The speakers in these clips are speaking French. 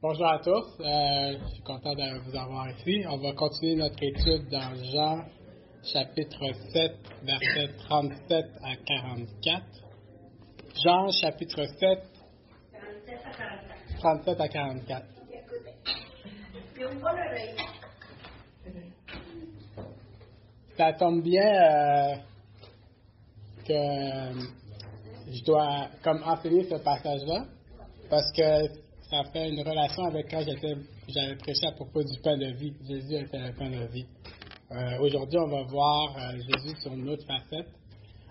Bonjour à tous, euh, je suis content de vous avoir ici. On va continuer notre étude dans Jean chapitre 7, versets 37 à 44. Jean chapitre 7, 37 à 44. Ça tombe bien euh, que je dois comme enseigner ce passage-là parce que ça fait une relation avec quand j'avais prêché à propos du pain de vie. Jésus était le pain de vie. Euh, aujourd'hui, on va voir euh, Jésus sur une autre facette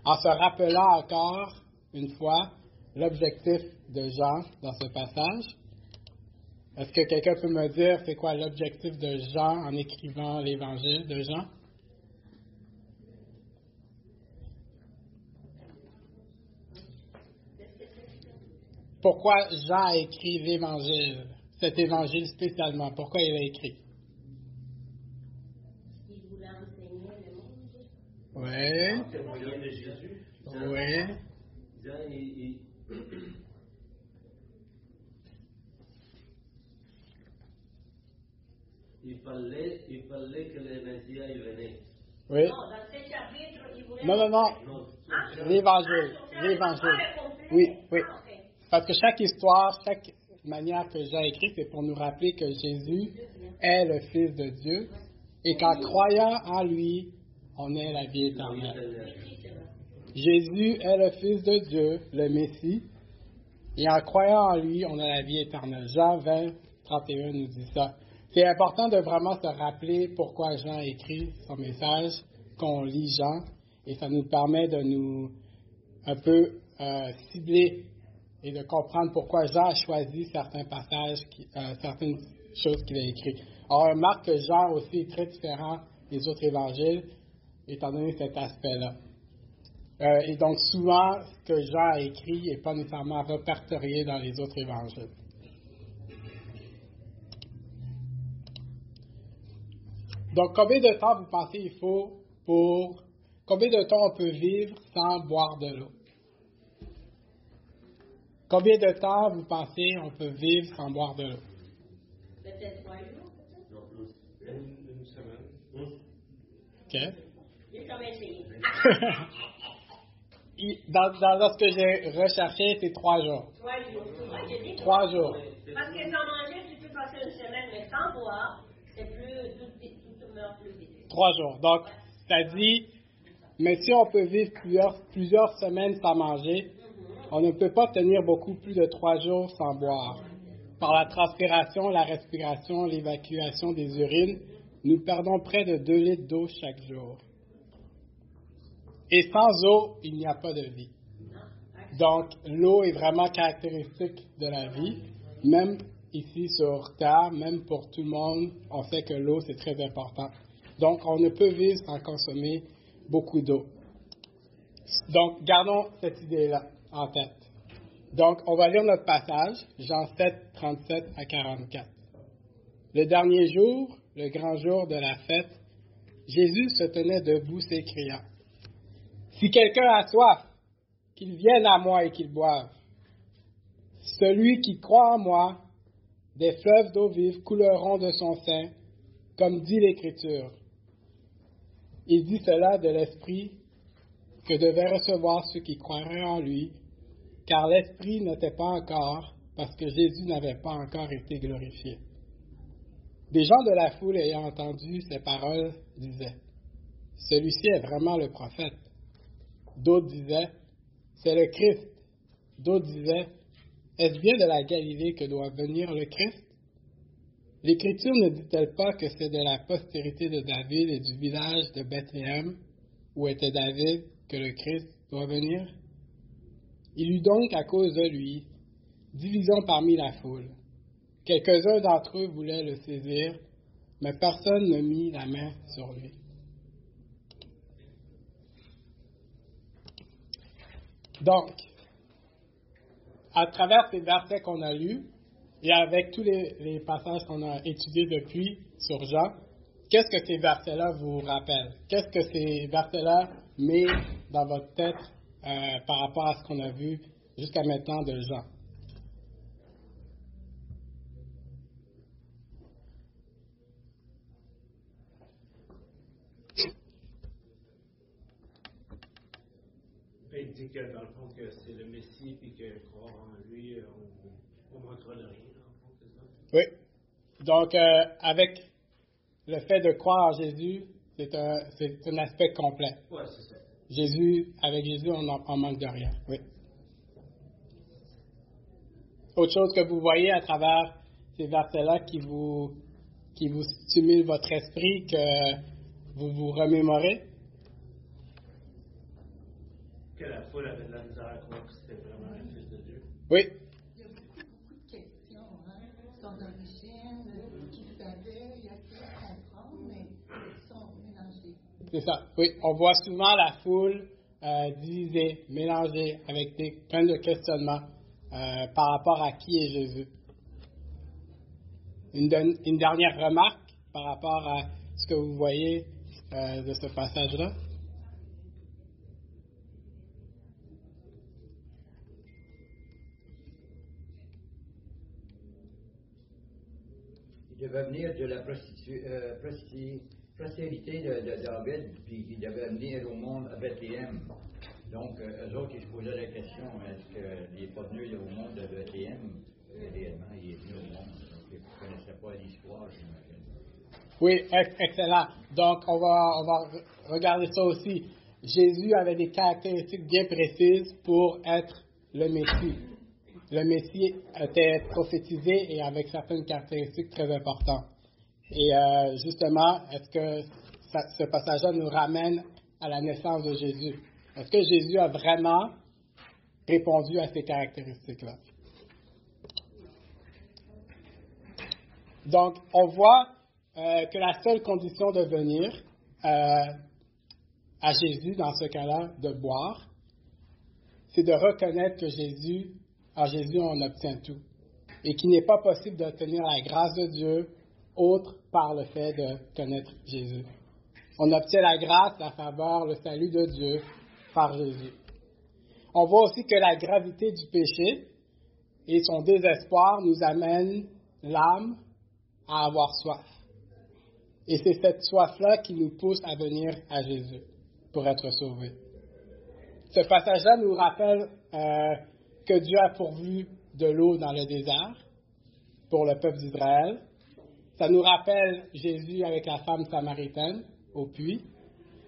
en se rappelant encore une fois l'objectif de Jean dans ce passage. Est-ce que quelqu'un peut me dire c'est quoi l'objectif de Jean en écrivant l'évangile de Jean? Pourquoi Jean a écrit l'évangile, cet évangile spécialement? Pourquoi il l'a écrit? Il voulait enseigner le monde. Oui. témoignage de Jésus. Oui. Jean, il, fallait, il fallait que le Messie venait. Oui. Non, dans ce chapitre, il voulait. Non, non, non. Ah, L'évangile. ah, L'évangile. ah, complet. Oui, oui. Parce que chaque histoire, chaque manière que Jean écrit, c'est pour nous rappeler que Jésus est le Fils de Dieu et qu'en croyant en lui, on est la vie éternelle. Jésus est le Fils de Dieu, le Messie, et en croyant en lui, on a la vie éternelle. Jean 20, 31 nous dit ça. C'est important de vraiment se rappeler pourquoi Jean écrit son message, qu'on lit Jean, et ça nous permet de nous un peu euh, cibler et de comprendre pourquoi Jean a choisi certains passages, euh, certaines choses qu'il a écrites. On remarque que Jean aussi est très différent des autres évangiles, étant donné cet aspect-là. Euh, et donc, souvent, ce que Jean a écrit n'est pas nécessairement répertorié dans les autres évangiles. Donc, combien de temps vous pensez il faut pour. Combien de temps on peut vivre sans boire de l'eau? Combien de temps vous pensez on peut vivre sans boire de l'eau? Peut-être trois jours. Une, une semaine. OK? Dans, dans- ce que j'ai recherché, c'est trois jours. Trois jours. Moi, j'ai dit Trois jours. Parce que sans manger, tu peux passer une semaine, mais sans boire, c'est plus. Tout, tout, tout meurt plus vite. Trois jours. Donc, ça dit, mais si on peut vivre plusieurs, plusieurs semaines sans manger, on ne peut pas tenir beaucoup plus de trois jours sans boire. Par la transpiration, la respiration, l'évacuation des urines, nous perdons près de 2 litres d'eau chaque jour. Et sans eau, il n'y a pas de vie. Donc, l'eau est vraiment caractéristique de la vie, même ici sur Terre, même pour tout le monde, on sait que l'eau, c'est très important. Donc, on ne peut vivre sans consommer beaucoup d'eau. Donc, gardons cette idée-là Donc, on va lire notre passage, Jean 7, 37 à 44. Le dernier jour, le grand jour de la fête, Jésus se tenait debout s'écriant, Si quelqu'un a soif, qu'il vienne à moi et qu'il boive. Celui qui croit en moi, des fleuves d'eau vive couleront de son sein, comme dit l'Écriture. Il dit cela de l'Esprit que devaient recevoir ceux qui croiraient en lui, car l'Esprit n'était pas encore, parce que Jésus n'avait pas encore été glorifié. Des gens de la foule ayant entendu ces paroles disaient, Celui-ci est vraiment le prophète. D'autres disaient, C'est le Christ. D'autres disaient, Est-ce bien de la Galilée que doit venir le Christ? L'Écriture ne dit-elle pas que c'est de la postérité de David et du village de Bethléem, où était David, que le Christ doit venir? Il eut donc à cause de lui division parmi la foule. Quelques-uns d'entre eux voulaient le saisir, mais personne ne mit la main sur lui. Donc, à travers ces versets qu'on a lus et avec tous les, les passages qu'on a étudiés depuis sur Jean, qu'est-ce que ces versets-là vous rappellent? Qu'est-ce que ces versets-là mettent dans votre tête euh, par rapport à ce qu'on a vu jusqu'à maintenant de Jean. Il dit que dans le fond, que c'est le Messie, puis que croire en lui, euh, on ne manquera de rien. Oui. Donc, euh, avec le fait de croire en Jésus, c'est un, un aspect complet. Oui, c'est ça. Jésus, avec Jésus, on on manque de rien. Oui. Autre chose que vous voyez à travers ces versets-là qui vous, qui vous stimule votre esprit, que vous vous remémorez? Que la foule avait de la misère à croire que c'était vraiment un fils de Dieu. Oui. Il y a beaucoup, beaucoup de questions, hein. Son origine, euh, qui savait, il y a à comprendre, mais ils sont mélangés. C'est ça. Oui, on voit souvent la foule euh, divisée, mélangée, avec des, plein de questionnements euh, par rapport à qui est Jésus. Une, une dernière remarque par rapport à ce que vous voyez euh, de ce passage-là? Il devait venir de la prostitu- euh, prosti- postérité de, de David, puis il devait venir au monde à Bethléem. Donc, euh, eux autres, ils se posaient la question est-ce qu'il n'est pas venu au monde de Bethléem Réellement, il est venu au monde. Donc, ils ne connaissaient pas l'histoire, j'imagine. Oui, ex- excellent. Donc, on va, regarder ça aussi. Jésus avait des caractéristiques bien précises pour être le Messie. Le Messie était prophétisé et avec certaines caractéristiques très importantes. Et euh, justement, est-ce que ce passage-là nous ramène à la naissance de Jésus? Est-ce que Jésus a vraiment répondu à ces caractéristiques-là? Donc, on voit euh, que la seule condition de venir euh, à Jésus, dans ce cas-là, de boire, c'est de reconnaître que Jésus, en Jésus, on obtient tout. Et qu'il n'est pas possible d'obtenir la grâce de Dieu autre par le fait de connaître Jésus. On obtient la grâce, la faveur, le salut de Dieu par Jésus. On voit aussi que la gravité du péché et son désespoir nous amènent l'âme à avoir soif. Et c'est cette soif-là qui nous pousse à venir à Jésus pour être sauvés. Ce passage-là nous rappelle euh, que Dieu a pourvu de l'eau dans le désert pour le peuple d'Israël. Ça nous rappelle Jésus avec la femme samaritaine au puits.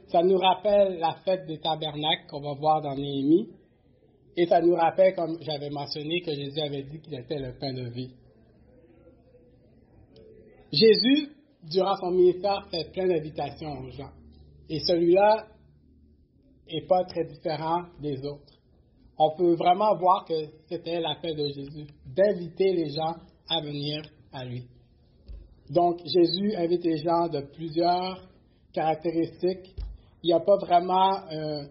Ça nous rappelle la fête des tabernacles qu'on va voir dans Néhémie. Et ça nous rappelle, comme j'avais mentionné, que Jésus avait dit qu'il était le pain de vie. Jésus, durant son ministère, fait plein d'invitations aux gens. Et celui-là n'est pas très différent des autres. On peut vraiment voir que c'était l'appel de Jésus, d'inviter les gens à venir à lui. Donc, Jésus invite les gens de plusieurs caractéristiques. Il n'y a pas vraiment euh,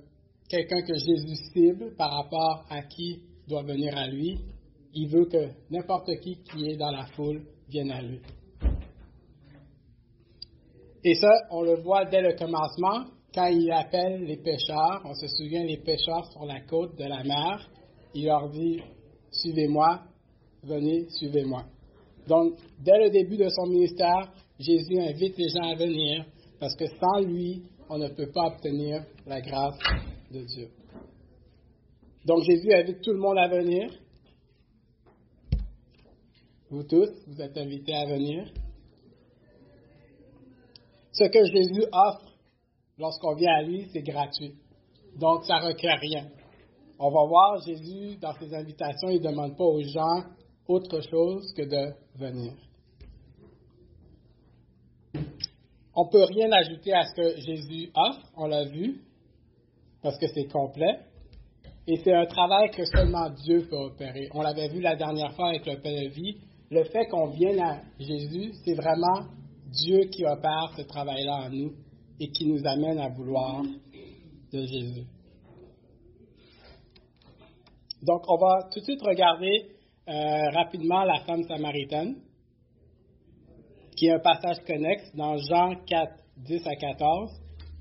quelqu'un que Jésus cible par rapport à qui doit venir à lui. Il veut que n'importe qui qui est dans la foule vienne à lui. Et ça, on le voit dès le commencement, quand il appelle les pêcheurs. On se souvient, les pêcheurs sur la côte de la mer. Il leur dit, suivez-moi, venez, suivez-moi. Donc, dès le début de son ministère, Jésus invite les gens à venir parce que sans lui, on ne peut pas obtenir la grâce de Dieu. Donc, Jésus invite tout le monde à venir. Vous tous, vous êtes invités à venir. Ce que Jésus offre lorsqu'on vient à lui, c'est gratuit. Donc, ça ne requiert rien. On va voir, Jésus, dans ses invitations, il ne demande pas aux gens autre chose que de venir. On ne peut rien ajouter à ce que Jésus offre, on l'a vu, parce que c'est complet. Et c'est un travail que seulement Dieu peut opérer. On l'avait vu la dernière fois avec le pain de vie. Le fait qu'on vienne à Jésus, c'est vraiment Dieu qui opère ce travail-là en nous et qui nous amène à vouloir de Jésus. Donc, on va tout de suite regarder euh, rapidement la femme samaritaine, qui est un passage connexe dans Jean 4, 10 à 14.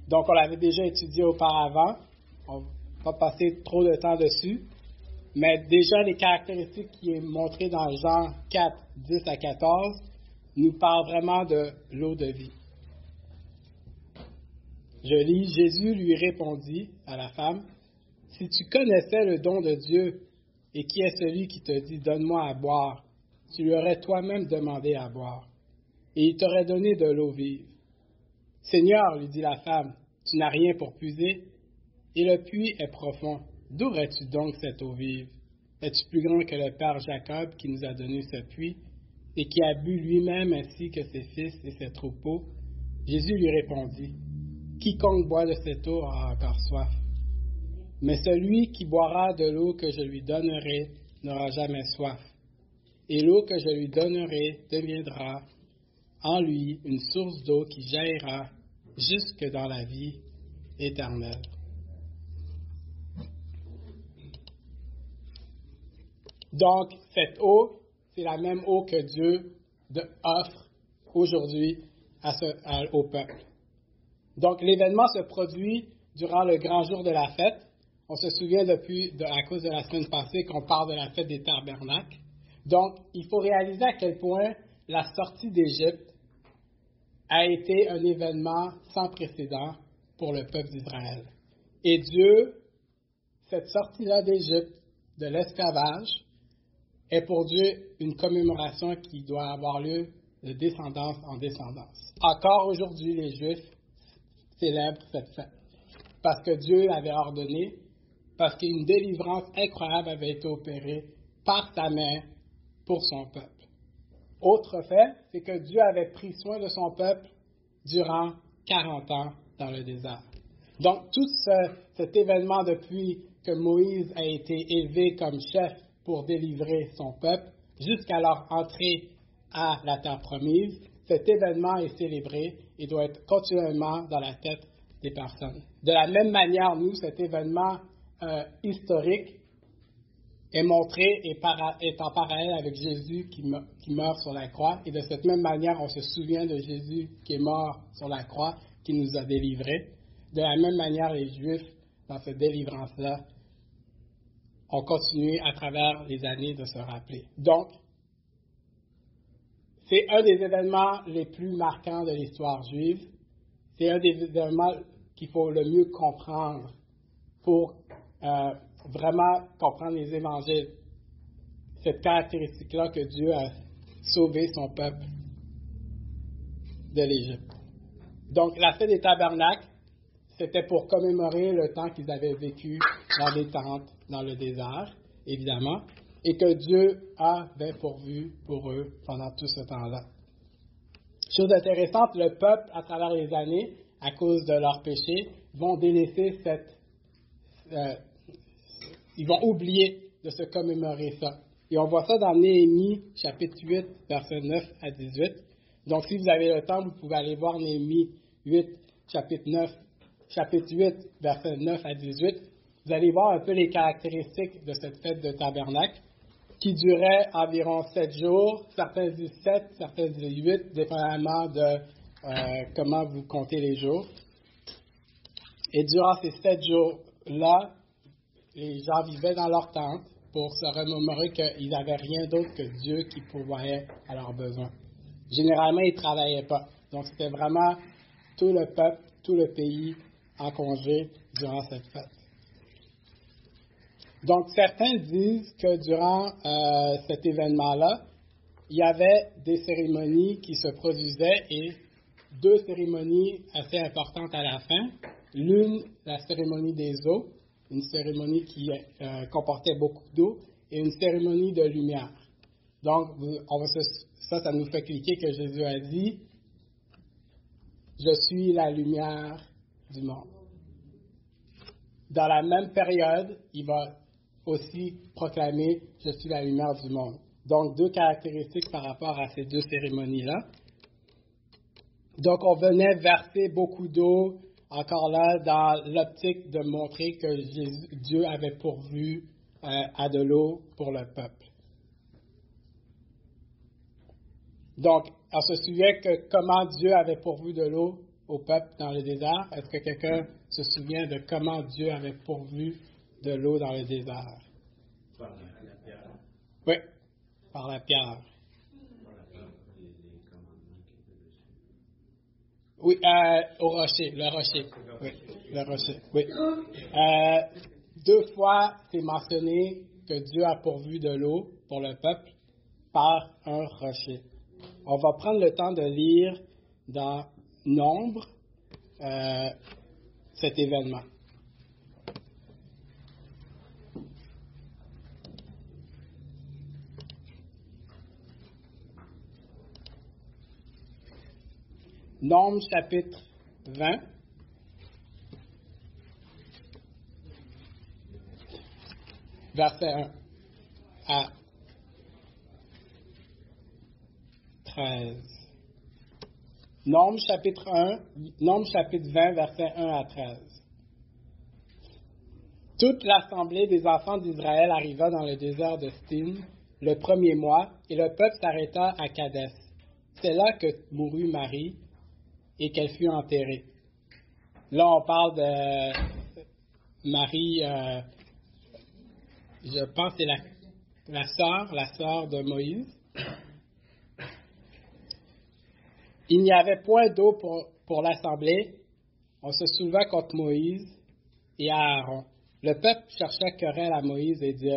Donc, on l'avait déjà étudié auparavant. On va pas passer trop de temps dessus. Mais déjà, les caractéristiques qui est montrées dans Jean 4, 10 à 14 nous parlent vraiment de l'eau de vie. Je lis, Jésus lui répondit à la femme, Si tu connaissais le don de Dieu et qui est celui qui te dit Donne-moi à boire, tu lui aurais toi-même demandé à boire, et il t'aurait donné de l'eau vive. Seigneur, lui dit la femme, tu n'as rien pour puiser, et le puits est profond. D'où aurais-tu donc cette eau vive? Es-tu plus grand que le Père Jacob qui nous a donné ce puits et qui a bu lui-même ainsi que ses fils et ses troupeaux? Jésus lui répondit Quiconque boit de cette eau aura encore soif. Mais celui qui boira de l'eau que je lui donnerai n'aura jamais soif. Et l'eau que je lui donnerai deviendra en lui une source d'eau qui jaillira jusque dans la vie éternelle. Donc, cette eau, c'est la même eau que Dieu offre aujourd'hui au peuple. Donc, l'événement se produit durant le grand jour de la fête. On se souvient depuis, à cause de la semaine passée, qu'on parle de la fête des tabernacles. Donc, il faut réaliser à quel point la sortie d'Égypte a été un événement sans précédent pour le peuple d'Israël. Et Dieu, cette sortie-là d'Égypte, de l'esclavage, est pour Dieu une commémoration qui doit avoir lieu de descendance en descendance. Encore aujourd'hui, les Juifs célèbrent cette fête parce que Dieu l'avait ordonné, parce qu'une délivrance incroyable avait été opérée par sa main pour son peuple. Autre fait, c'est que Dieu avait pris soin de son peuple durant 40 ans dans le désert. Donc tout cet événement depuis que Moïse a été élevé comme chef pour délivrer son peuple jusqu'à leur entrée à la terre promise, cet événement est célébré et doit être continuellement dans la tête des personnes. De la même manière, nous, cet événement euh, historique est montré et est en parallèle avec Jésus qui, qui, meurt sur la croix. Et de cette même manière, on se souvient de Jésus qui est mort sur la croix, qui nous a délivrés. De la même manière, les Juifs, dans cette délivrance-là, ont continué à travers les années de se rappeler. Donc, c'est un des événements les plus marquants de l'histoire juive. C'est un des événements qu'il faut le mieux comprendre pour euh, vraiment comprendre les évangiles. Cette caractéristique-là que Dieu a sauvé son peuple de l'Égypte. Donc, la fête des tabernacles, c'était pour commémorer le temps qu'ils avaient vécu dans des tentes dans le désert, évidemment, et que Dieu avait pourvu pour eux pendant tout ce temps-là. Chose intéressante, le peuple, à travers les années, à cause de leurs péchés, vont délaisser cette... Euh, ils vont oublier de se commémorer ça. Et on voit ça dans Néhémie, chapitre 8, versets 9 à 18. Donc, si vous avez le temps, vous pouvez aller voir Néhémie 8, chapitre 9, chapitre 8, versets 9 à 18. Vous allez voir un peu les caractéristiques de cette fête de tabernacle qui durait environ sept jours. Certains disent sept, certains disent huit, dépendamment de euh, comment vous comptez les jours. Et durant ces sept jours-là, les gens vivaient dans leur tente pour se remémorer qu'ils n'avaient rien d'autre que Dieu qui pourvoyait à leurs besoins. Généralement, ils ne travaillaient pas. Donc, c'était vraiment tout le peuple, tout le pays en congé durant cette fête. Donc, certains disent que durant euh, cet événement-là, il y avait des cérémonies qui se produisaient et deux cérémonies assez importantes à la fin. L'une, la cérémonie des eaux, une cérémonie qui euh, comportait beaucoup d'eau, et une cérémonie de lumière. Donc, on ça, ça nous fait cliquer que Jésus a dit, je suis la lumière du monde. Dans la même période, il va aussi proclamer Je suis la lumière du monde. Donc, deux caractéristiques par rapport à ces deux cérémonies-là. Donc, on venait verser beaucoup d'eau, encore là, dans l'optique de montrer que Dieu avait pourvu euh, à de l'eau pour le peuple. Donc, on se souvient que comment Dieu avait pourvu de l'eau au peuple dans le désert. Est-ce que quelqu'un se souvient de comment Dieu avait pourvu de l'eau dans le désert? Par la, pierre. Oui, par la pierre. Oui, euh, au rocher, le rocher. Oui, le rocher, oui. Euh, deux fois, c'est mentionné que Dieu a pourvu de l'eau pour le peuple par un rocher. On va prendre le temps de lire dans Nombre euh, cet événement. Nombre chapitre 20. Verset 1 à 13. Nombre chapitre 1, Nombre chapitre 20, verset 1 à 13. Toute l'assemblée des enfants d'Israël arriva dans le désert de Stin le premier mois, et le peuple s'arrêta à Kadès. C'est là que mourut Marie et qu'elle fut enterrée. Là, on parle de Marie, euh, je pense que c'est la, sœur, la sœur de Moïse. Il n'y avait point d'eau pour, pour l'assemblée. On se souleva contre Moïse et Aaron. Le peuple chercha querelle à Moïse et dit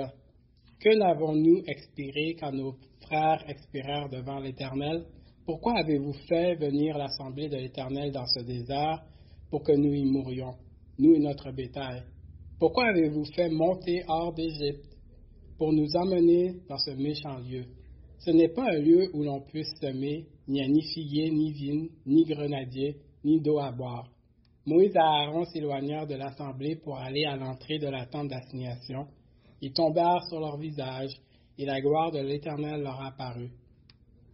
Que n'avons-nous expiré quand nos frères expirèrent devant l'Éternel? Pourquoi avez-vous fait venir l'assemblée de l'Éternel dans ce désert pour que nous y mourions, nous et notre bétail? Pourquoi avez-vous fait monter hors d'Égypte pour nous emmener dans ce méchant lieu? Ce n'est pas un lieu où l'on puisse semer n'y a ni figuier, ni vigne, ni grenadier, ni d'eau à boire. Moïse et Aaron s'éloignèrent de l'assemblée pour aller à l'entrée de la tente d'assignation. Ils tombèrent sur leur visage, et la gloire de l'Éternel leur apparut.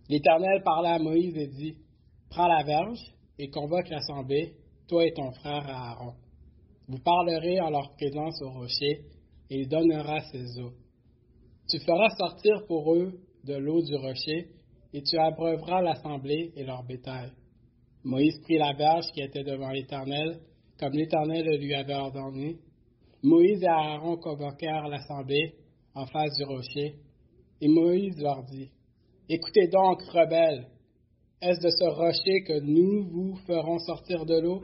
L'Éternel parla à Moïse et dit, Prends la verge et convoque l'assemblée, toi et ton frère Aaron. Vous parlerez en leur présence au rocher, et il donnera ses eaux. Tu feras sortir pour eux de l'eau du rocher, et tu abreuveras l'assemblée et leur bétail. Moïse prit la verge qui était devant l'Éternel, comme l'Éternel le lui avait ordonné. Moïse et Aaron convoquèrent l'assemblée en face du rocher, et Moïse leur dit, Écoutez donc, rebelles, est-ce de ce rocher que nous vous ferons sortir de l'eau?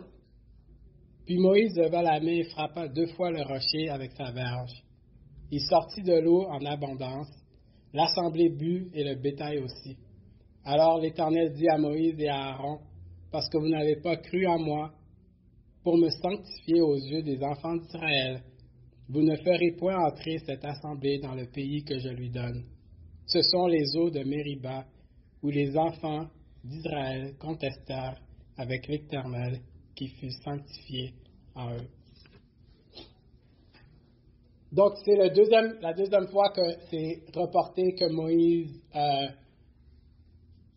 Puis Moïse leva la main et frappa deux fois le rocher avec sa verge. Il sortit de l'eau en abondance, l'assemblée but et le bétail aussi. Alors l'Éternel dit à Moïse et à Aaron, parce que vous n'avez pas cru en moi, pour me sanctifier aux yeux des enfants d'Israël, vous ne ferez point entrer cette assemblée dans le pays que je lui donne. Ce sont les eaux de Mériba, où les enfants d'Israël contestèrent avec l'Éternel qui fut sanctifié en eux. Donc, c'est la deuxième fois que c'est reporté que Moïse euh,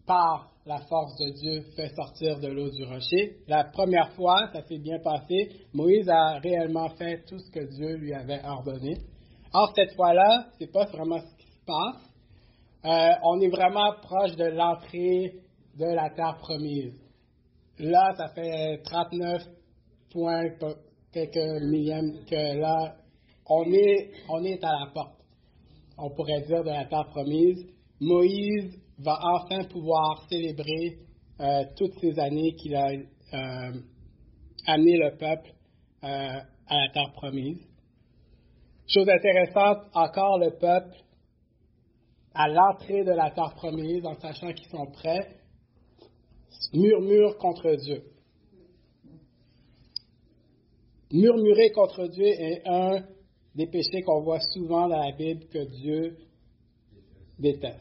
par la force de Dieu, fait sortir de l'eau du rocher. La première fois, ça s'est bien passé. Moïse a réellement fait tout ce que Dieu lui avait ordonné. Or, cette fois-là, c'est pas vraiment ce qui se passe. Euh, on est vraiment proche de l'entrée de la terre promise. Là, ça fait 39 points, quelques millièmes que là, on est, on est à la porte, on pourrait dire, de la terre promise. Moïse va enfin pouvoir célébrer euh, toutes ces années qu'il a euh, amené le peuple à la terre promise. Chose intéressante, encore le peuple, à l'entrée de la terre promise, en sachant qu'ils sont prêts, murmure contre Dieu. Murmurer contre Dieu est un des péchés qu'on voit souvent dans la Bible que Dieu déteste.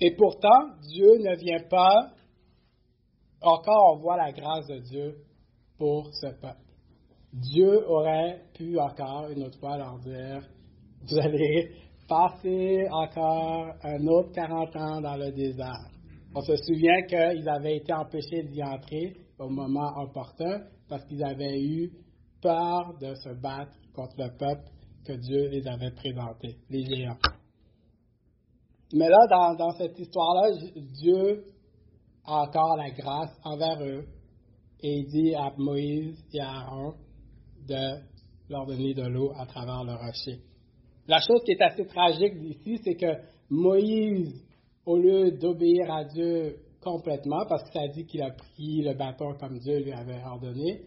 Et pourtant, Dieu ne vient pas, encore on voit la grâce de Dieu pour ce peuple. Dieu aurait pu encore une autre fois leur dire, vous allez passer encore un autre 40 ans dans le désert. On se souvient qu'ils avaient été empêchés d'y entrer au moment opportun parce qu'ils avaient eu peur de se battre contre le peuple que Dieu les avait présentés, les géants. Mais là, dans, cette histoire-là, Dieu a encore la grâce envers eux et il dit à Moïse et à Aaron de leur donner de l'eau à travers le rocher. La chose qui est assez tragique ici, c'est que Moïse, au lieu d'obéir à Dieu complètement parce que ça dit qu'il a pris le bâton comme Dieu lui avait ordonné.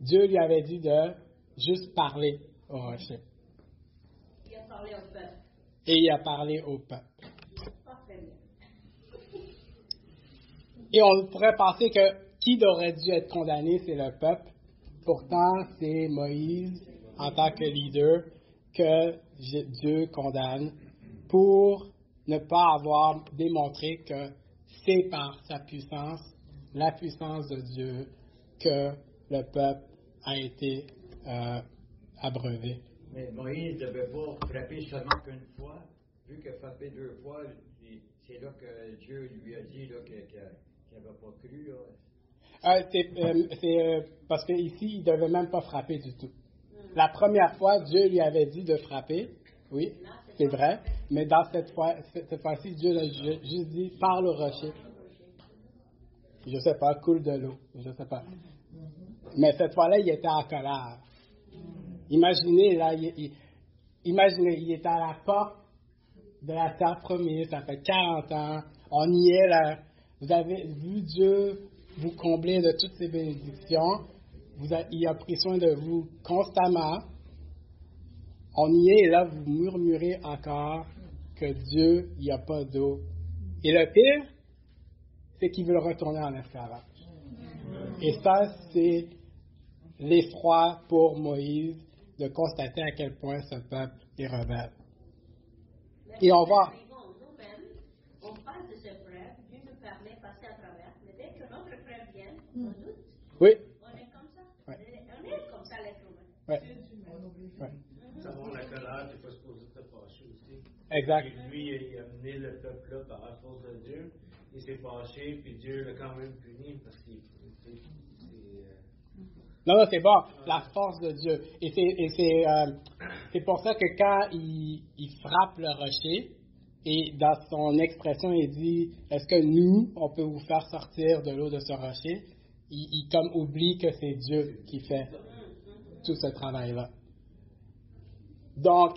Dieu lui avait dit de juste parler au rocher. Il a parlé au peuple. Et il a parlé au peuple. Et on pourrait penser que qui aurait dû être condamné, c'est le peuple. Pourtant, c'est Moïse, en tant que leader, que Dieu condamne pour ne pas avoir démontré que c'est par sa puissance, la puissance de Dieu, que le peuple a été euh, abreuvé. Mais Moïse ne devait pas frapper seulement qu'une fois, vu qu'il a frappé deux fois, c'est là que Dieu lui a dit qu'il n'avait pas cru. Euh, c'est euh, euh, parce qu'ici, il ne devait même pas frapper du tout. La première fois, Dieu lui avait dit de frapper, oui, c'est vrai, mais dans cette fois, cette fois-ci, Dieu l'a juste dit, parle au rocher. Je ne sais pas, coule de l'eau, je ne sais pas. Mais cette fois-là, il était en colère. Imaginez, là, il, imaginez, il était à la porte de la terre promise, ça fait 40 ans, on y est là. Vous avez vu Dieu vous combler de toutes ces bénédictions. Vous il a pris soin de vous constamment. On y est et là, vous murmurez encore que Dieu, il n'y a pas d'eau. Et le pire, c'est qu'il veut retourner en esclavage. Et ça, c'est l'effroi pour Moïse de constater à quel point ce peuple est rebelle. Et on va. On parle de ce frère, Dieu nous permet de passer à travers, mais dès que notre doute. Oui. On est comme ça. Ouais. On est comme ça, l'être humain. Ouais. Ouais. Savoir la colère, tu pas supposé te fâcher aussi. Exact. Et lui, il a amené le peuple là par la force de Dieu. Il s'est fâché, puis Dieu l'a quand même puni parce qu'il. Non, non, c'est bon, la force de Dieu. Et c'est euh, c'est pour ça que quand il, il, frappe le rocher, et dans son expression, il dit Est-ce que nous, on peut vous faire sortir de l'eau de ce rocher? Il, comme oublie que c'est Dieu qui fait tout ce travail-là. Donc,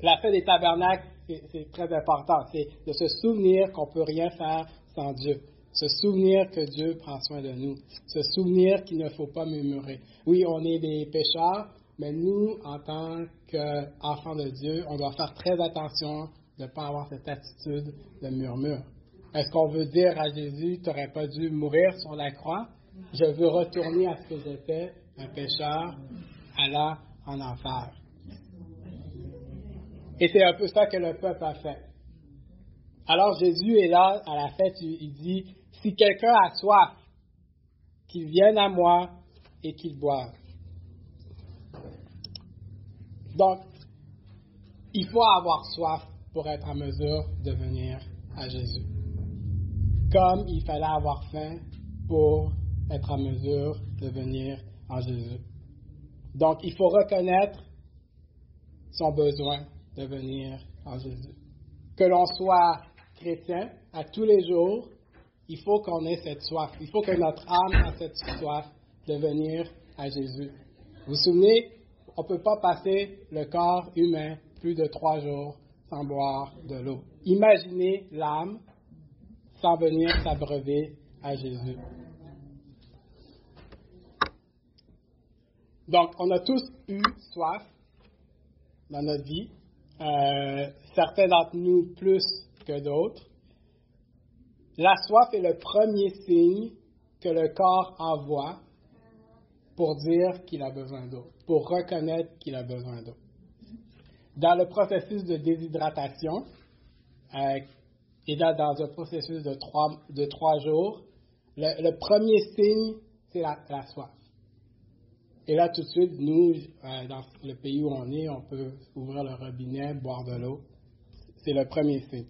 la fête des tabernacles, c'est très important. C'est de se souvenir qu'on ne peut rien faire sans Dieu. Se souvenir que Dieu prend soin de nous. Se souvenir qu'il ne faut pas murmurer. Oui, on est des pécheurs, mais nous, en tant qu'enfants de Dieu, on doit faire très attention de ne pas avoir cette attitude de murmure. Est-ce qu'on veut dire à Jésus, tu n'aurais pas dû mourir sur la croix? Je veux retourner à ce que j'étais, un pécheur, allant en enfer. Et c'est un peu ça que le peuple a fait. Alors Jésus est là à la fête, il dit, si quelqu'un a soif, qu'il vienne à moi et qu'il boive. Donc, il faut avoir soif pour être en mesure de venir à Jésus. Comme il fallait avoir faim pour être en mesure de venir à Jésus. Donc, il faut reconnaître son besoin de venir à Jésus. Que l'on soit chrétien à tous les jours, il faut qu'on ait cette soif. Il faut que notre âme ait cette soif de venir à Jésus. Vous vous souvenez, on ne peut pas passer le corps humain plus de trois jours sans boire de l'eau. Imaginez l'âme sans venir s'abreuver à Jésus. Donc, on a tous eu soif dans notre vie, euh, certains d'entre nous plus que d'autres. La soif est le premier signe que le corps envoie pour dire qu'il a besoin d'eau, pour reconnaître qu'il a besoin d'eau. Dans le processus de déshydratation, euh, et dans, dans, un processus de trois, de trois jours, le, le premier signe, c'est la, la, soif. Et là, tout de suite, nous, euh, dans le pays où on est, on peut ouvrir le robinet, boire de l'eau. C'est le premier signe.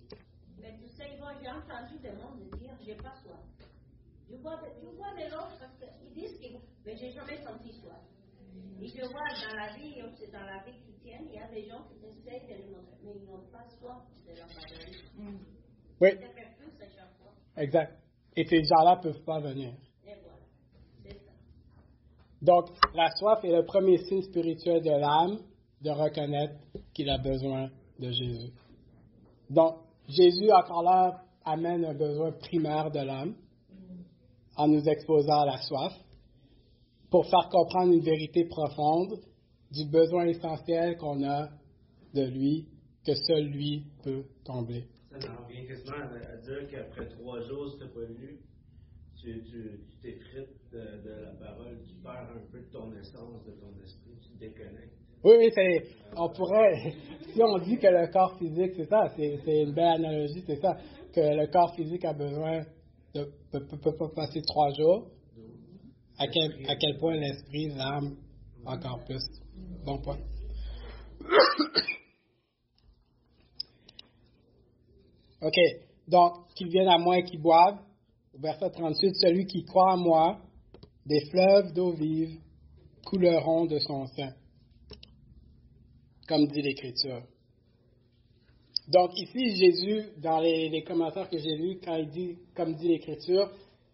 Mais tu sais, moi, j'ai entendu des gens me dire, j'ai pas soif. Je bois de, je bois de l'eau parce qu'ils disent qu'ils mais j'ai jamais senti soif. Et je vois dans la vie, c'est dans la vie chrétienne, il y a des gens qui essayent de le montrer, mais ils n'ont pas soif de la parole. Oui. Exact. Et ces gens-là ne peuvent pas venir. Donc, la soif est le premier signe spirituel de l'âme de reconnaître qu'il a besoin de Jésus. Donc, Jésus, encore là, amène un besoin primaire de l'homme en nous exposant à la soif pour faire comprendre une vérité profonde du besoin essentiel qu'on a de lui, que seul lui peut combler. En revient quasiment à, dire qu'après trois jours, si tu pas lu, tu t'effrites de, de la parole, tu perds un peu de ton essence, de ton esprit, tu te déconnectes. Oui, oui, c'est, on pourrait, si on dit que le corps physique, c'est ça, c'est, une belle analogie, c'est ça, que le corps physique a besoin de, peut, peut- peut pas passer trois jours, à quel, à quel point l'esprit, l'âme, encore plus. Bon point. OK? Donc, qu'ils viennent à moi et qu'ils boivent. Verset 38, celui qui croit en moi, des fleuves d'eau vive couleront de son sein comme dit l'Écriture. Donc ici, Jésus, dans les, les commentaires que j'ai lus, quand il dit, comme dit l'Écriture,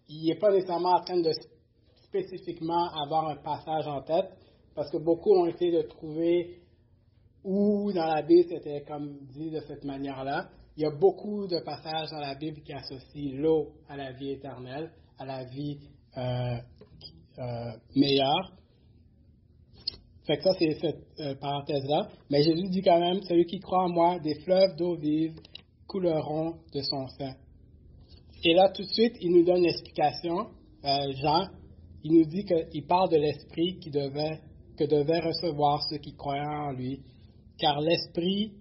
il n'est pas nécessairement en train de spécifiquement avoir un passage en tête, parce que beaucoup ont essayé de trouver où dans la Bible c'était comme dit de cette manière-là. Il y a beaucoup de passages dans la Bible qui associent l'eau à la vie éternelle, à la vie euh, euh, meilleure. Fait que ça, c'est cette euh, parenthèse-là. Mais Jésus dit quand même, celui qui croit en moi, des fleuves d'eau vive couleront de son sein. Et là, tout de suite, il nous donne l'explication. Euh, Jean, il nous dit qu'il parle de l'esprit qui devait, que devaient recevoir ceux qui croyaient en lui, car l'esprit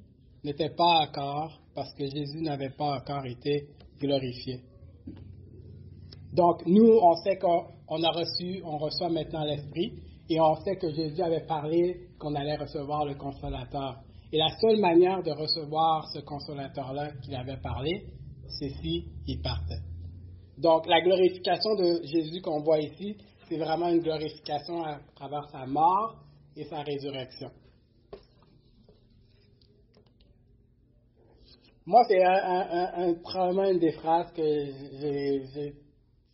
n'était pas encore, parce que Jésus n'avait pas encore été glorifié. Donc, nous, on sait qu'on on a reçu, on reçoit maintenant l'esprit, et on sait que Jésus avait parlé qu'on allait recevoir le consolateur. Et la seule manière de recevoir ce consolateur-là qu'il avait parlé, c'est si il partait. Donc, la glorification de Jésus qu'on voit ici, c'est vraiment une glorification à travers sa mort et sa résurrection. Moi, c'est un, probablement une des phrases que j'ai,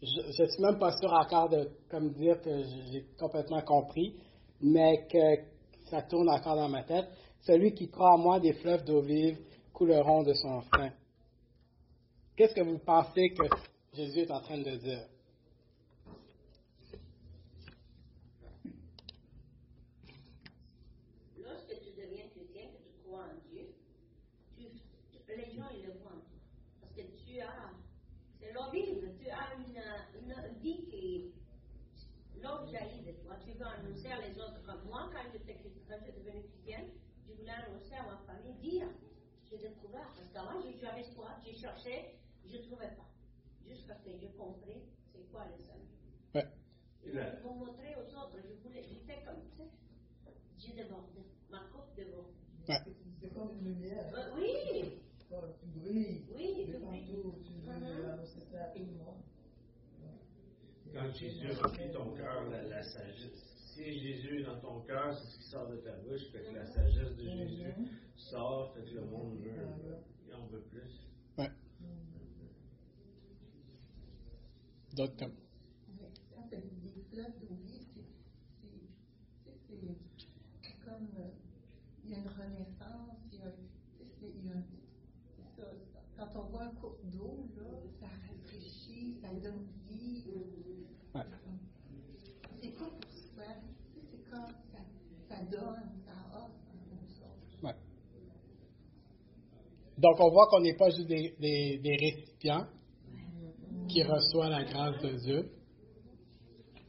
je ne suis même pas sûr encore de comme dire que j'ai complètement compris, mais que ça tourne encore dans ma tête. Celui qui croit en moi, des fleuves d'eau vive couleront de son sein. Qu'est-ce que vous pensez que Jésus est en train de dire? Lorsque tu deviens chrétien, que tu crois en Dieu, tu, tu- les gens ils le voient en toi. Parce que tu as, c'est l'horrible, tu as une, une, une vie qui, l'eau jaillit de toi. Tu veux annoncer à les autres. Comme moi, quand j'étais chrétienne, quand j'étais devenue chrétienne, je voulais annoncer à ma famille, dire, j'ai qu'avant, j'avais espoir, j'ai cherché, je ne trouvais pas. Jusqu'à ce que j'ai compris c'est quoi le salut. Ouais. Ouais. Pour montrer aux autres, je voulais, j'étais comme, sais, j'ai débordé, ma coupe déborde. Ouais. C'est comme une lumière. Euh, oui, Quand tu brilles. Oui, de tu brilles. partout, tu veux Mhm. annoncer ça à tout le monde. Quand Jésus remplit ton cœur, la, la sagesse. Si Jésus est dans ton cœur, c'est ce qui sort de ta bouche. Fait que la sagesse de Jésus Mhm. sort, fait que le monde veut. Veut plus. Ouais. D'autres comme. Mais quand tu dit des fleuves d'eau vive, c'est- c'est- c'est- c'est c'est comme. euh, Il y a une renaissance, il y a, tu sais, c'est- il y a un- c'est ça, ça. Quand on voit un cours d'eau, là, ça rafraîchit, ça donne vie. Ouais. C'est pas pour soi, tu sais, c'est comme ça, ça donne, ça offre aux autres. Ouais. Donc, on voit qu'on n'est pas juste des, récipients qui reçoivent la grâce de Dieu.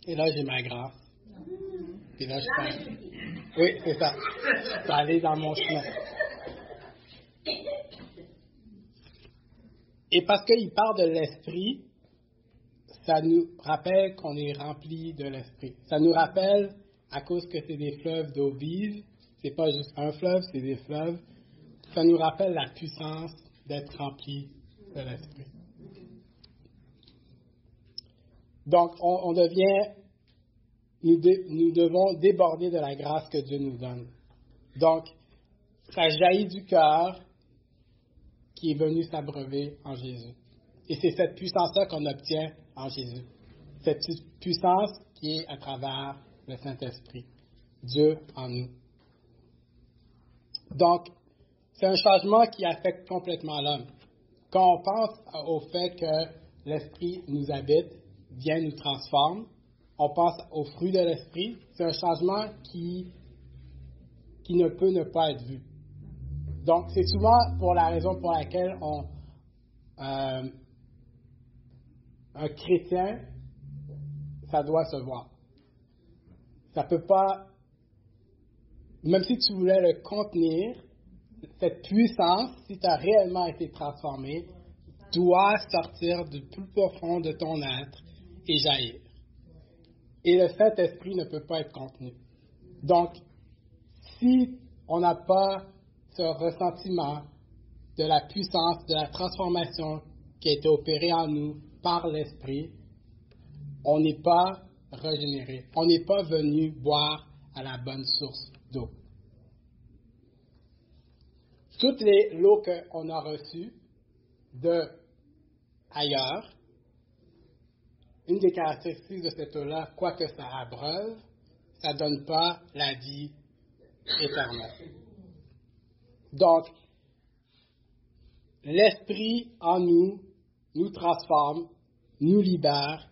Et là, j'ai ma grâce. Et là, je majesté. Oui, c'est ça. Je peux aller dans mon chemin. Et parce qu'il parle de l'esprit, ça nous rappelle qu'on est rempli de l'esprit. Ça nous rappelle, à cause que c'est des fleuves d'eau vive, c'est pas juste un fleuve, c'est des fleuves, ça nous rappelle la puissance d'être rempli de l'esprit. Donc, on, devient, nous, devons déborder de la grâce que Dieu nous donne. Donc, ça jaillit du cœur qui est venu s'abreuver en Jésus. Et c'est cette puissance-là qu'on obtient en Jésus. Cette pu- puissance qui est à travers le Saint-Esprit. Dieu en nous. Donc, c'est un changement qui affecte complètement l'homme. quand on pense au fait que l'Esprit nous habite, vient nous transforme, on pense au fruit de l'Esprit, c'est un changement qui, qui ne peut ne pas être vu. Donc, c'est souvent pour la raison pour laquelle on, euh, un chrétien, ça doit se voir. Ça peut pas, même si tu voulais le contenir, cette puissance, si tu as réellement été transformé, doit sortir du plus profond de ton être et jaillir. Et le Saint-Esprit ne peut pas être contenu. Donc, si on n'a pas ce ressentiment de la puissance, de la transformation qui a été opérée en nous par l'Esprit, on n'est pas régénéré. On n'est pas venu boire à la bonne source d'eau. Toutes les lots qu'on a reçues de ailleurs, une des caractéristiques de cette eau-là, quoique ça abreuve, ça ne donne pas la vie éternelle. Donc, l'Esprit en nous nous transforme, nous libère,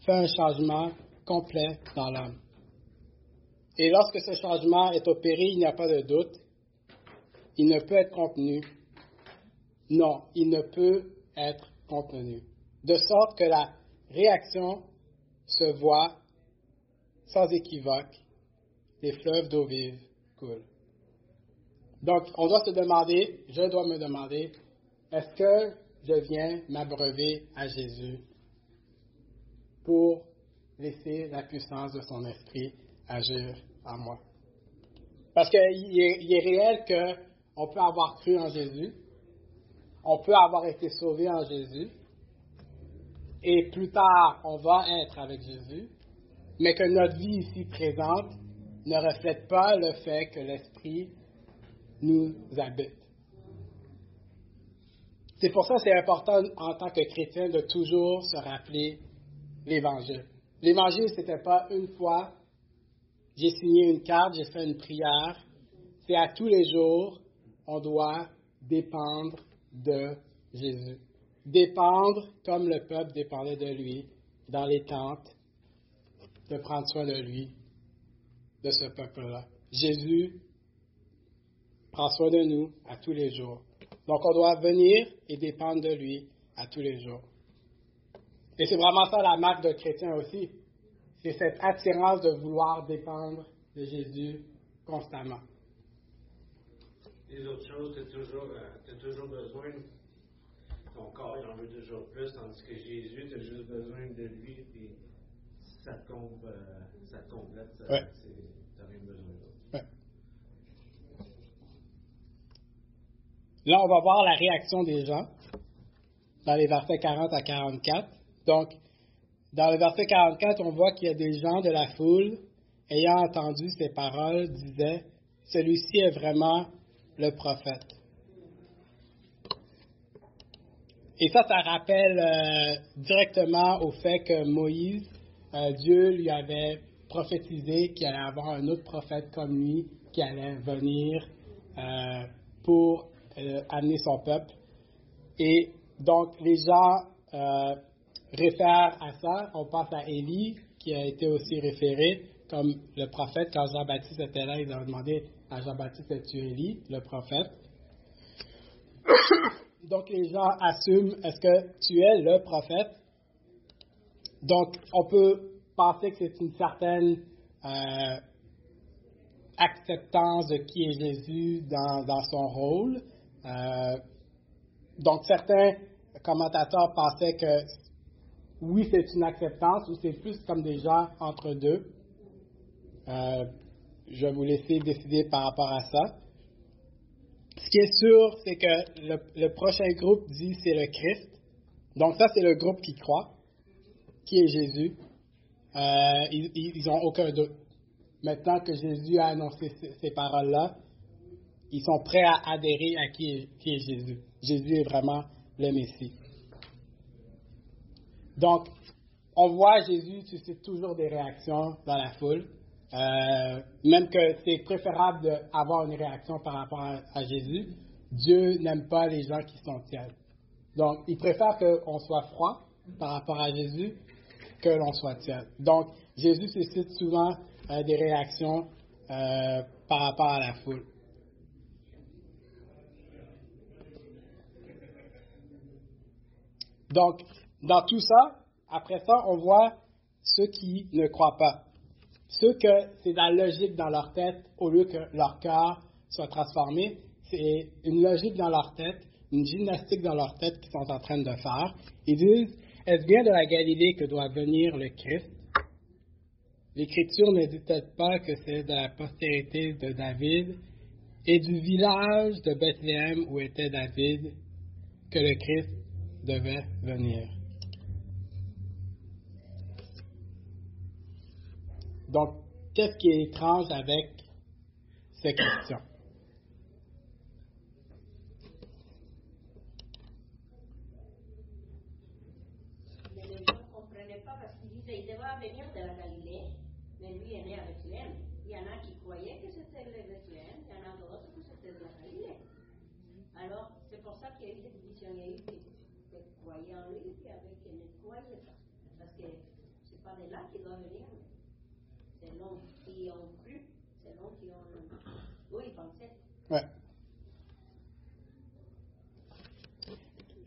fait un changement complet dans l'homme. Et lorsque ce changement est opéré, il n'y a pas de doute, il ne peut être contenu. Non, il ne peut être contenu. De sorte que la réaction se voit sans équivoque, les fleuves d'eau vive coulent. Donc, on doit se demander, je dois me demander, est-ce que je viens m'abreuver à Jésus pour laisser la puissance de son esprit agir en moi? Parce qu'il est, réel qu'on peut avoir cru en Jésus, on peut avoir été sauvé en Jésus, et plus tard, on va être avec Jésus, mais que notre vie ici présente ne reflète pas le fait que l'Esprit nous habite. C'est pour ça que c'est important en tant que chrétien de toujours se rappeler l'Évangile. L'Évangile, ce n'était pas une fois, j'ai signé une carte, j'ai fait une prière. C'est à tous les jours, on doit dépendre de Jésus. Dépendre comme le peuple dépendait de lui dans les tentes, de prendre soin de lui, de ce peuple-là. Jésus prend soin de nous à tous les jours. Donc on doit venir et dépendre de lui à tous les jours. Et c'est vraiment ça la marque de chrétien aussi. C'est cette attirance de vouloir dépendre de Jésus constamment. Les autres choses, tu as toujours, euh, toujours besoin ton corps, il en veut toujours plus, tandis que Jésus, tu as juste besoin de lui, puis ça te, comble, euh, ça te complète, tu n'as rien besoin d'autre. Là, on va voir la réaction des gens dans les versets 40 à 44. Donc, dans le verset 44, on voit qu'il y a des gens de la foule, ayant entendu ces paroles, disaient, celui-ci est vraiment le prophète. Et ça, ça rappelle euh, directement au fait que Moïse, euh, Dieu lui avait prophétisé qu'il allait avoir un autre prophète comme lui qui allait venir euh, pour amener son peuple. Et donc, les gens réfèrent à ça. On pense à Élie, qui a été aussi référé comme le prophète. Quand Jean-Baptiste était là, ils ont demandé à Jean-Baptiste, es-tu Élie, le prophète? Donc les gens assument, est-ce que tu es le prophète? Donc on peut penser que c'est une certaine euh, acceptance de qui est Jésus dans, son rôle. Euh, donc certains commentateurs pensaient que oui, c'est une acceptance ou c'est plus comme des gens entre deux. Euh, je vais vous laisser décider par rapport à ça. Ce qui est sûr, c'est que le, prochain groupe dit c'est le Christ. Donc ça, c'est le groupe qui croit, qui est Jésus. Euh, ils n'ont aucun doute. Maintenant que Jésus a annoncé ces, paroles-là, ils sont prêts à adhérer à qui est, qui est Jésus. Jésus est vraiment le Messie. Donc, on voit Jésus suscite toujours des réactions dans la foule. Euh, même que c'est préférable d'avoir une réaction par rapport à, Jésus. Dieu n'aime pas les gens qui sont tièdes. Donc, ils préfèrent qu'on soit froid par rapport à Jésus que l'on soit tiède. Donc, Jésus suscite souvent euh, des réactions euh, par rapport à la foule. Donc, dans tout ça, après ça, on voit ceux qui ne croient pas. Ceux que c'est la logique dans leur tête au lieu que leur cœur soit transformé. C'est une logique dans leur tête, une gymnastique dans leur tête qu'ils sont en train de faire. Ils disent, est-ce bien de la Galilée que doit venir le Christ? L'Écriture ne dit pas que c'est de la postérité de David et du village de Bethléem où était David que le Christ devait venir. Donc, qu'est-ce qui est étrange avec ces questions? Mais les gens ne comprenaient pas parce qu'ils disaient il devait venir de la Galilée, mais lui est né à Bethléem. Il y en a qui croyaient que c'était le Bethléem, il y en a d'autres que c'était de la Galilée. Alors, c'est pour ça qu'il y a eu eu qui, qui croyaient en lui, puis avec qui ne croyaient pas. Parce que c'est pas de là qu'il doit venir. L'homme qui ont cru, l'homme qui ont. Oui, ils pensaient. Ouais.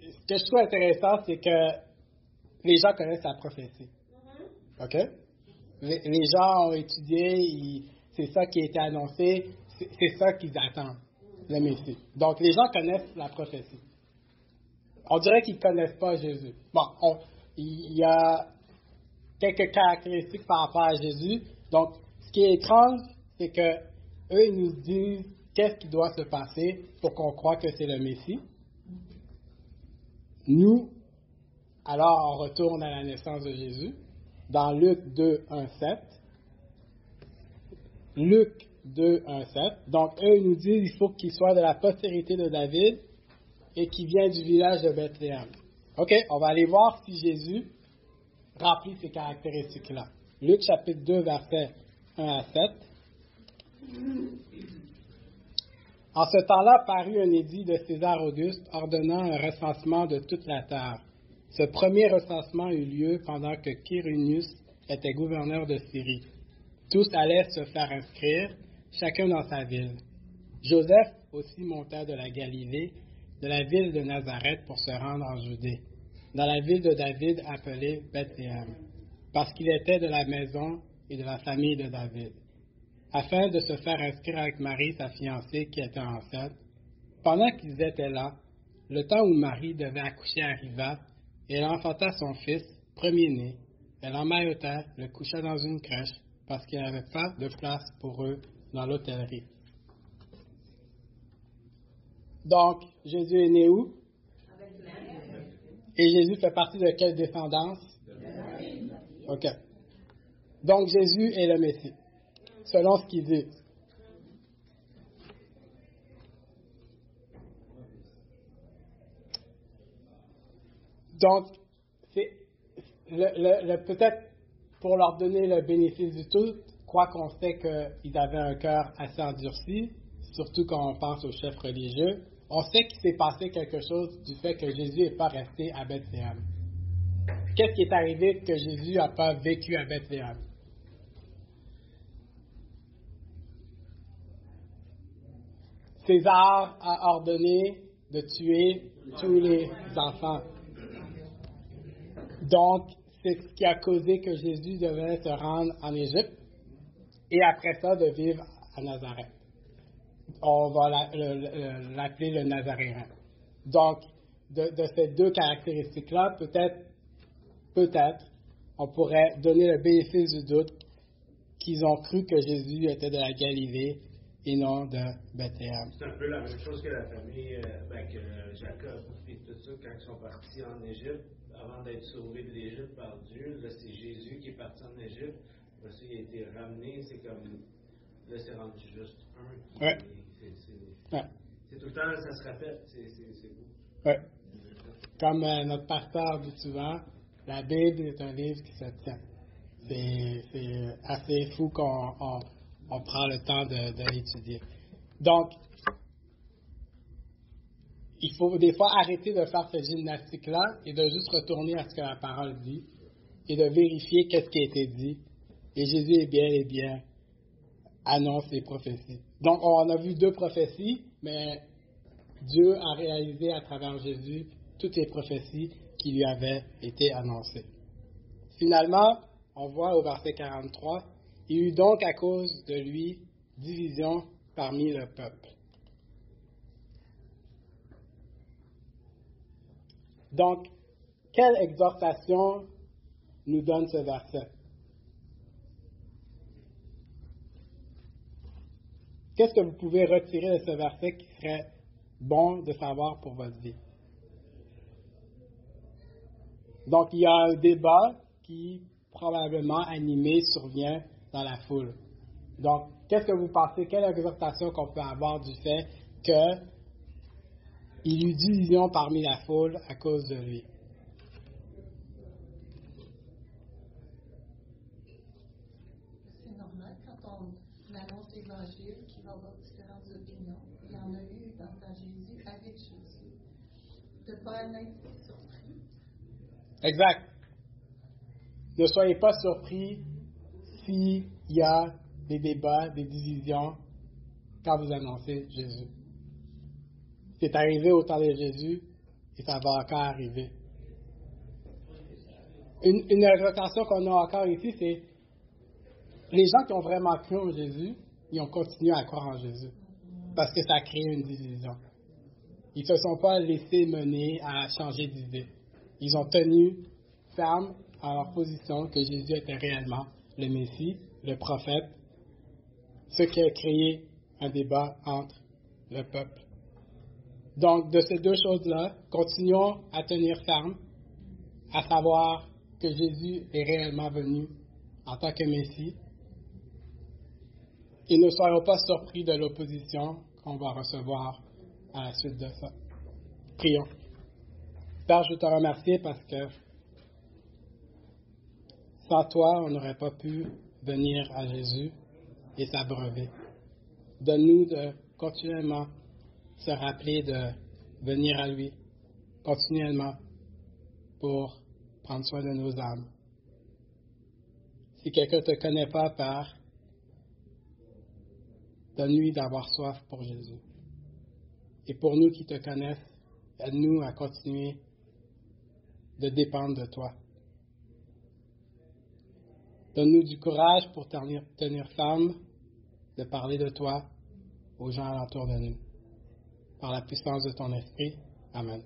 Ce que je trouve intéressant, c'est que les gens connaissent la prophétie. OK? Les, les gens ont étudié, c'est ça qui a été annoncé, c'est ça qu'ils attendent, le Messie. Donc, les gens connaissent la prophétie. On dirait qu'ils ne connaissent pas Jésus. Bon, on- il il y a quelques caractéristiques par rapport à Jésus. Donc, ce qui est étrange, c'est que eux, ils nous disent qu'est-ce qui doit se passer pour qu'on croit que c'est le Messie. Nous, alors on retourne à la naissance de Jésus, dans Luc 2, 1, 7. Luc 2, 1, 7. Donc, eux, ils nous disent qu'il faut qu'il soit de la postérité de David et qu'il vient du village de Bethléem. OK, on va aller voir si Jésus remplit ces caractéristiques-là. Luc chapitre 2, versets 1 à 7. En ce temps-là parut un édit de César Auguste ordonnant un recensement de toute la terre. Ce premier recensement eut lieu pendant que Quirinius était gouverneur de Syrie. Tous allaient se faire inscrire, chacun dans sa ville. Joseph aussi monta de la Galilée, de la ville de Nazareth pour se rendre en Judée, dans la ville de David appelée Bethléem, parce qu'il était de la maison et de la famille de David afin de se faire inscrire avec Marie, sa fiancée, qui était enceinte. Pendant qu'ils étaient là, le temps où Marie devait accoucher arriva, et elle enfanta son fils, premier-né. Elle emmaillota, le coucha dans une crèche, parce qu'il n'y avait pas de place pour eux dans l'hôtellerie. Donc, Jésus est né où? Et Jésus fait partie de quelle descendance? OK. Donc, Jésus est le Messie selon ce qu'ils disent. Donc, c'est le, le- le- peut-être pour leur donner le bénéfice du tout, quoi qu'on sait qu'ils avaient un cœur assez endurci, surtout quand on pense aux chefs religieux, on sait qu'il s'est passé quelque chose du fait que Jésus n'est pas resté à Bethléem. Qu'est-ce qui est arrivé que Jésus n'a pas vécu à Bethléem? César a ordonné de tuer tous les enfants. Donc, c'est ce qui a causé que Jésus devait se rendre en Égypte et après ça de vivre à Nazareth. On va la- le- le- l'appeler le Nazaréen. Donc, de, de ces deux caractéristiques-là, peut-être, peut-être, on pourrait donner le bénéfice du doute qu'ils ont cru que Jésus était de la Galilée et non de Bethléem. C'est un peu la même chose que la famille, euh, ben, que Jacob et tout ça, quand ils sont partis en Égypte, avant d'être sauvés de l'Égypte par Dieu, là, c'est Jésus qui est parti en Égypte. Ça, il a été ramené, c'est comme, là, c'est rendu juste un. Ouais. C'est- c'est- Ouais. C'est tout le temps, ça se répète, c'est beau. Ouais. Comme euh, notre pasteur dit souvent, la Bible est un livre qui se tient. C'est assez fou qu'on on, on prend le temps de l'étudier. Donc, il faut des fois arrêter de faire cette gymnastique-là et de juste retourner à ce que la parole dit et de vérifier qu'est-ce qui a été dit. Et Jésus est bien et bien annonce les prophéties. Donc, on a vu deux prophéties, mais Dieu a réalisé à travers Jésus toutes les prophéties qui lui avaient été annoncées. Finalement, on voit au verset 43, il y eut donc à cause de lui division parmi le peuple. Donc, quelle exhortation nous donne ce verset? Qu'est-ce que vous pouvez retirer de ce verset qui serait bon de savoir pour votre vie? Donc, il y a un débat qui, probablement animé, survient dans la foule. Donc, qu'est-ce que vous pensez? Quelle exhortation qu'on peut avoir du fait qu'il y eut division parmi la foule à cause de lui? C'est normal quand on annonce l'Évangile qu'il va avoir différentes opinions. Il y en a eu dans Jésus avec Jésus. De pas. Exact. Ne soyez pas surpris s'il y a des débats, des divisions quand vous annoncez Jésus. C'est arrivé au temps de Jésus et ça va encore arriver. Une, une qu'on a encore ici, c'est les gens qui ont vraiment cru en Jésus, ils ont continué à croire en Jésus parce que ça a créé une division. Ils ne se sont pas laissés mener à changer d'idée. Ils ont tenu ferme à leur position que Jésus était réellement le Messie, le prophète, ce qui a créé un débat entre le peuple. Donc, de ces deux choses-là, continuons à tenir ferme, à savoir que Jésus est réellement venu en tant que Messie, et ne soyons pas surpris de l'opposition qu'on va recevoir à la suite de ça. Prions. Père, je te remercie parce que sans toi, on n'aurait pas pu venir à Jésus et s'abreuver. Donne-nous de continuellement se rappeler de venir à lui, continuellement, pour prendre soin de nos âmes. Si quelqu'un ne te connaît pas, Père, donne-lui d'avoir soif pour Jésus. Et pour nous qui te connaissent, aide-nous à continuer de dépendre de toi. Donne-nous du courage pour tenir, tenir ferme, de parler de toi aux gens alentour de nous. Par la puissance de ton esprit. Amen.